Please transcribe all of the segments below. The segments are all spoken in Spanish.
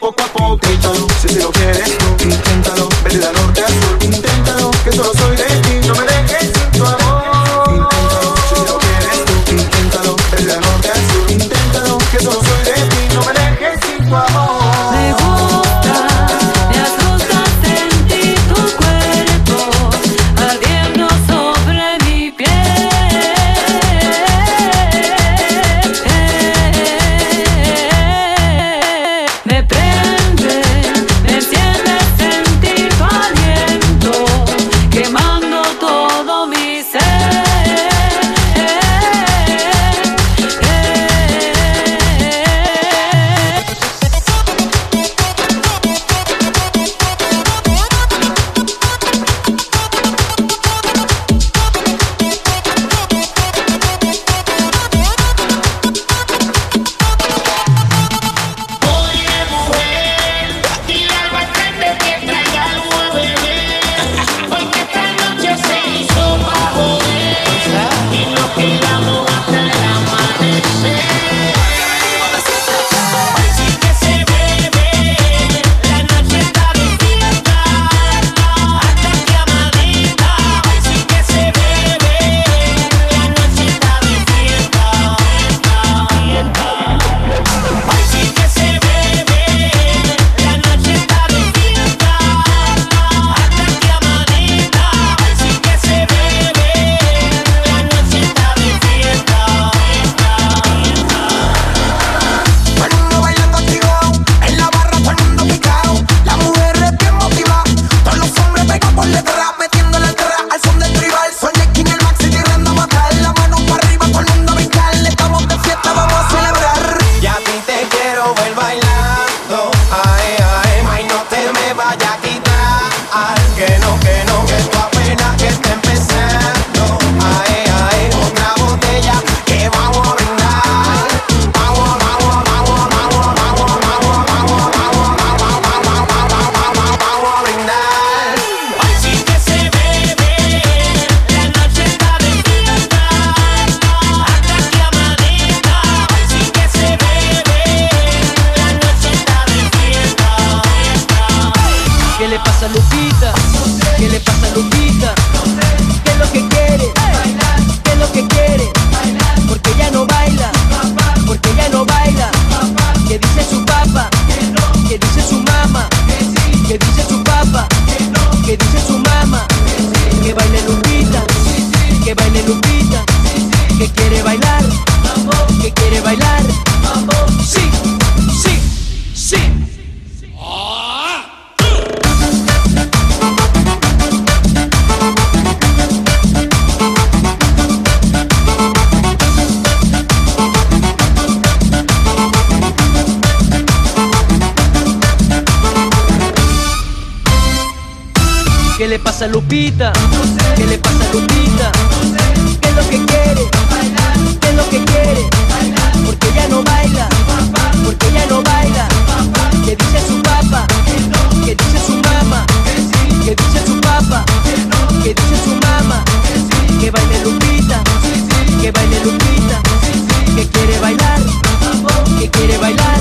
Pouco a poquito. Se te dice su papá? ¿Qué dice su Lupita? ¿Qué le pasa a Lupita? ¿Qué es lo que quiere? ¿Qué es lo que quiere? Porque ya no baila, porque ya no baila. ¿Qué dice su papá? ¿Qué dice su mamá? ¿Qué dice su papá? ¿Qué dice su mamá? Que baile Lupita, que baile Lupita, que quiere bailar, que quiere bailar.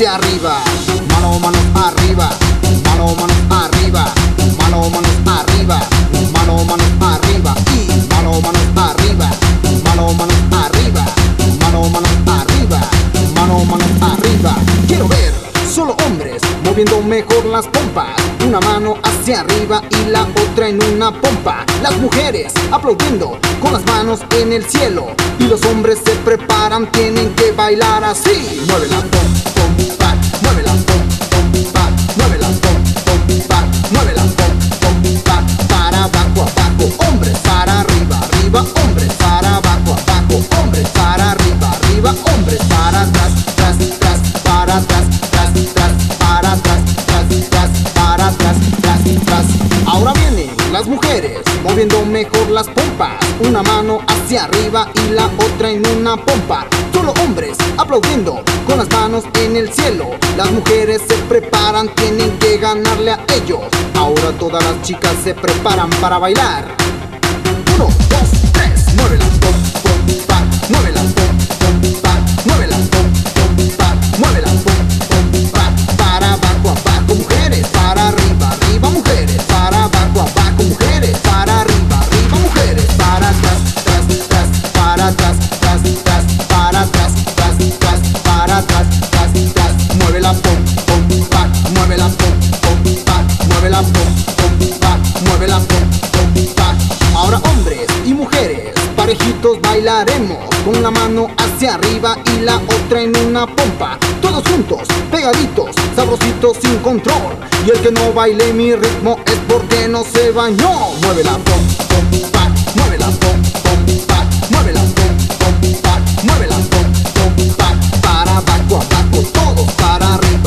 Hacia arriba. Mano, manos arriba. Mano, manos arriba. Mano, manos arriba. Mano, manos arriba. Y mano, arriba. Mano, manos arriba. Mano, manos arriba. Mano, manos arriba. Quiero ver solo hombres moviendo mejor las pompas. Una mano hacia arriba y la otra en una pompa. Las mujeres aplaudiendo con las manos en el cielo. Y los hombres se preparan, tienen que bailar así. Mueve la pom, pompa, mueve la pom, pompa, las mujeres moviendo mejor las pompas. Una mano hacia arriba y la otra en una pompa. Solo hombres aplaudiendo con las manos en el cielo. Las mujeres se preparan, tienen que ganarle a ellos. Ahora todas las chicas se preparan para bailar. Uno, dos, tres, otra en una pompa. Todos juntos, pegaditos, sabrositos sin control. Y el que no baile mi ritmo es porque no se bañó. Mueve la pompa, pompa, mueve la pompa, pompa, mueve la pompa, pompa, mueve la pompa, pompa, para abajo, abajo, todos para arriba.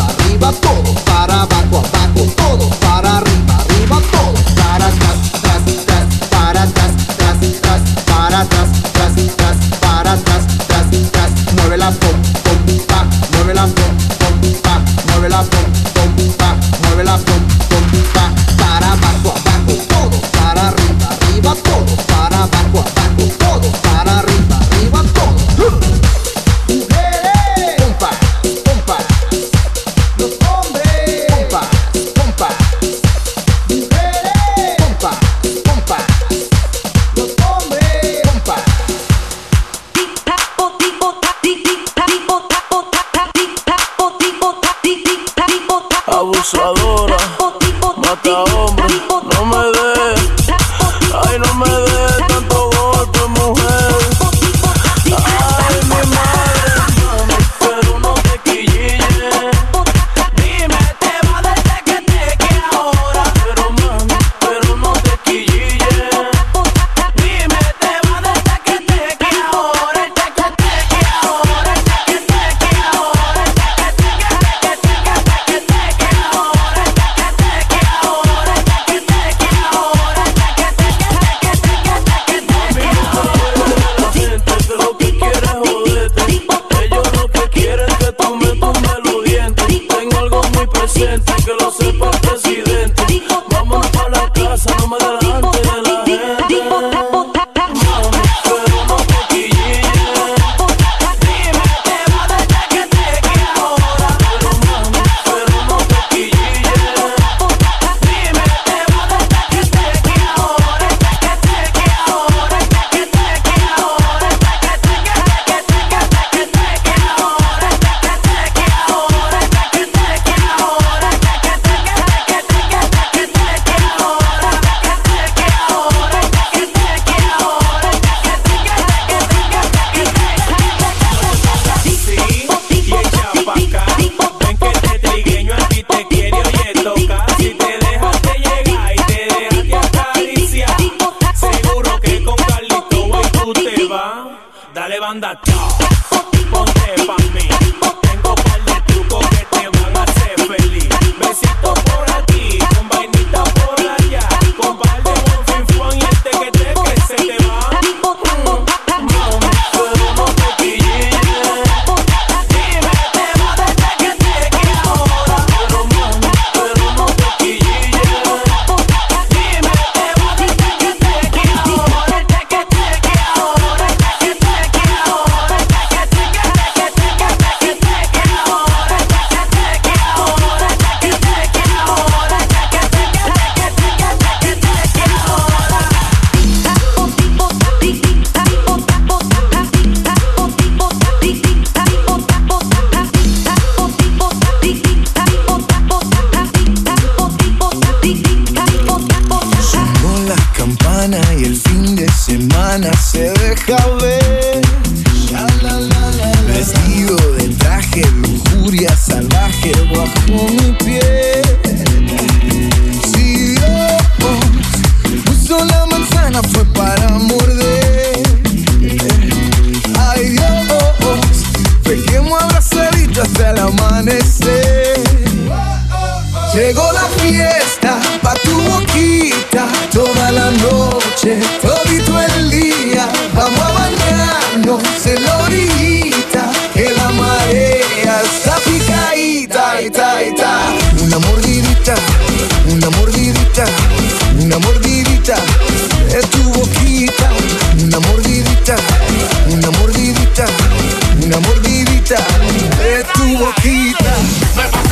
Llegó la fiesta pa' tu boquita toda la noche, todito el día. Vamos a bañarnos en la orillita, que la marea está picadita, ita, ita. Una mordidita, una mordidita, una mordidita de tu boquita. Una mordidita, una mordidita, una mordidita de tu boquita.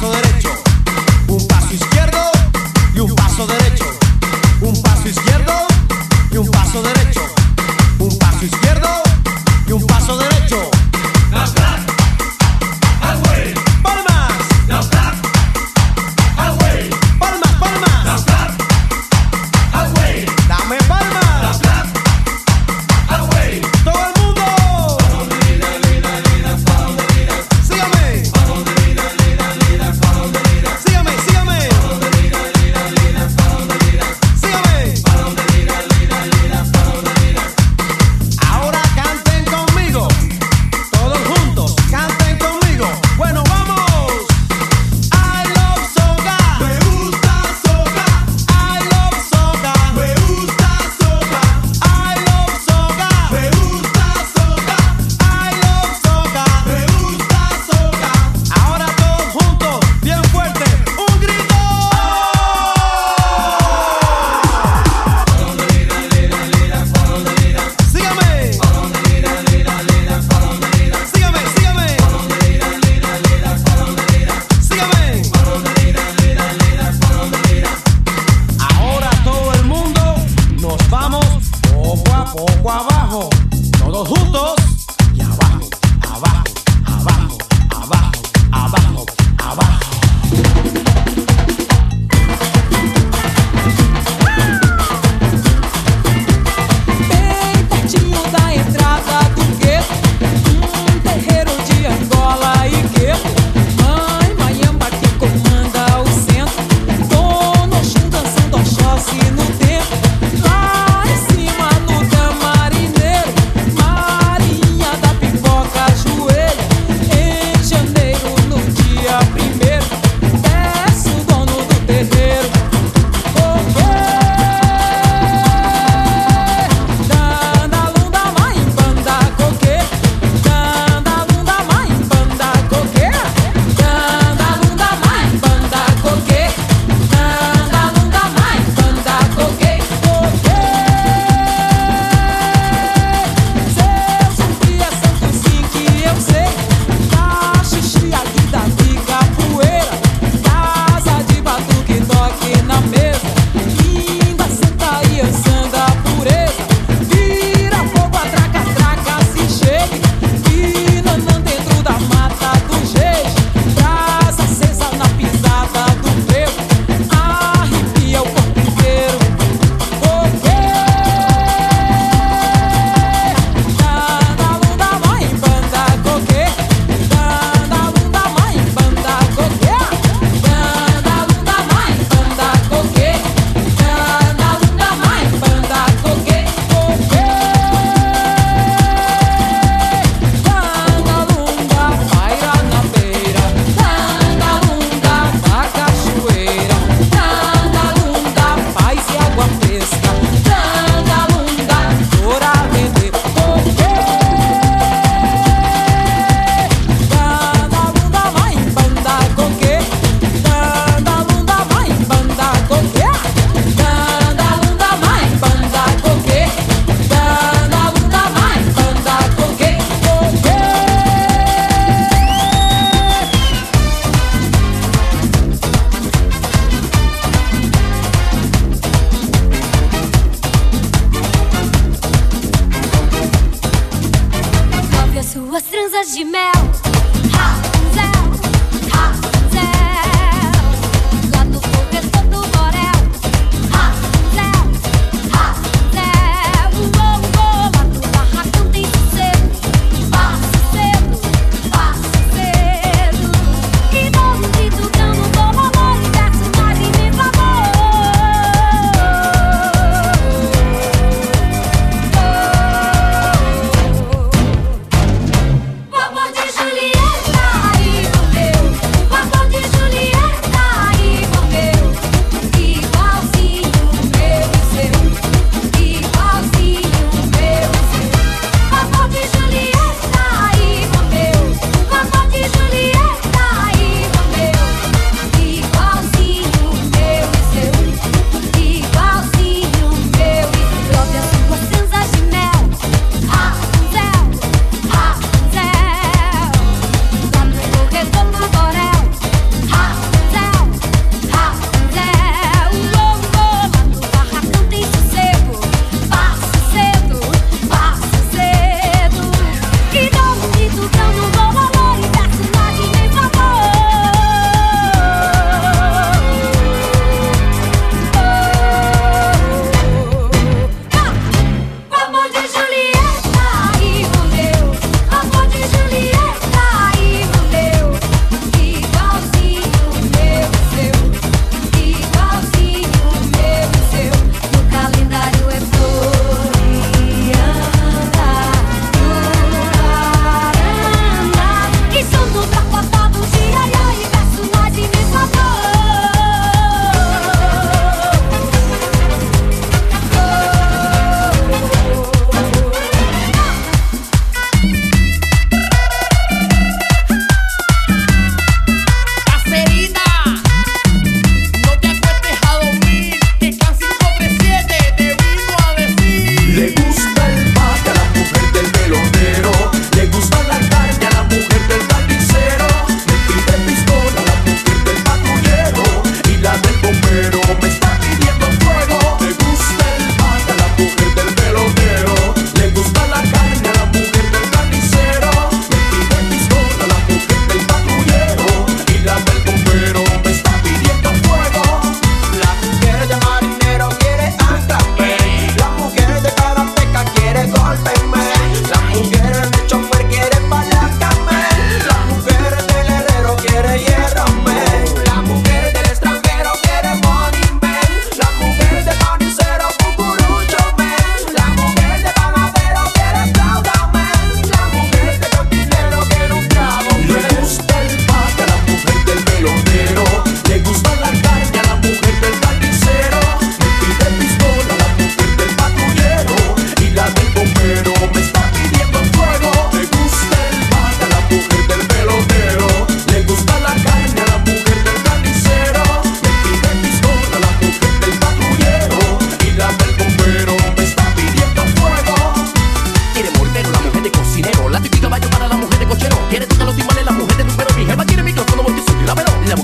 brazo derecho.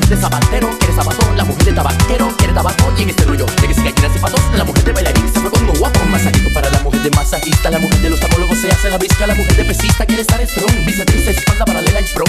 mujer de zapatero, quiere zapato, la mujer de tabaquero, quiere tabaco y en este rollo de que si gallinas y patos, la mujer de bailarín siempre pongo guapo, masajito para la mujer de masajista, la mujer de los tamólogos se hace la brisca, la mujer de pesista quiere estar strong, bíceps, espalda paralela y pro,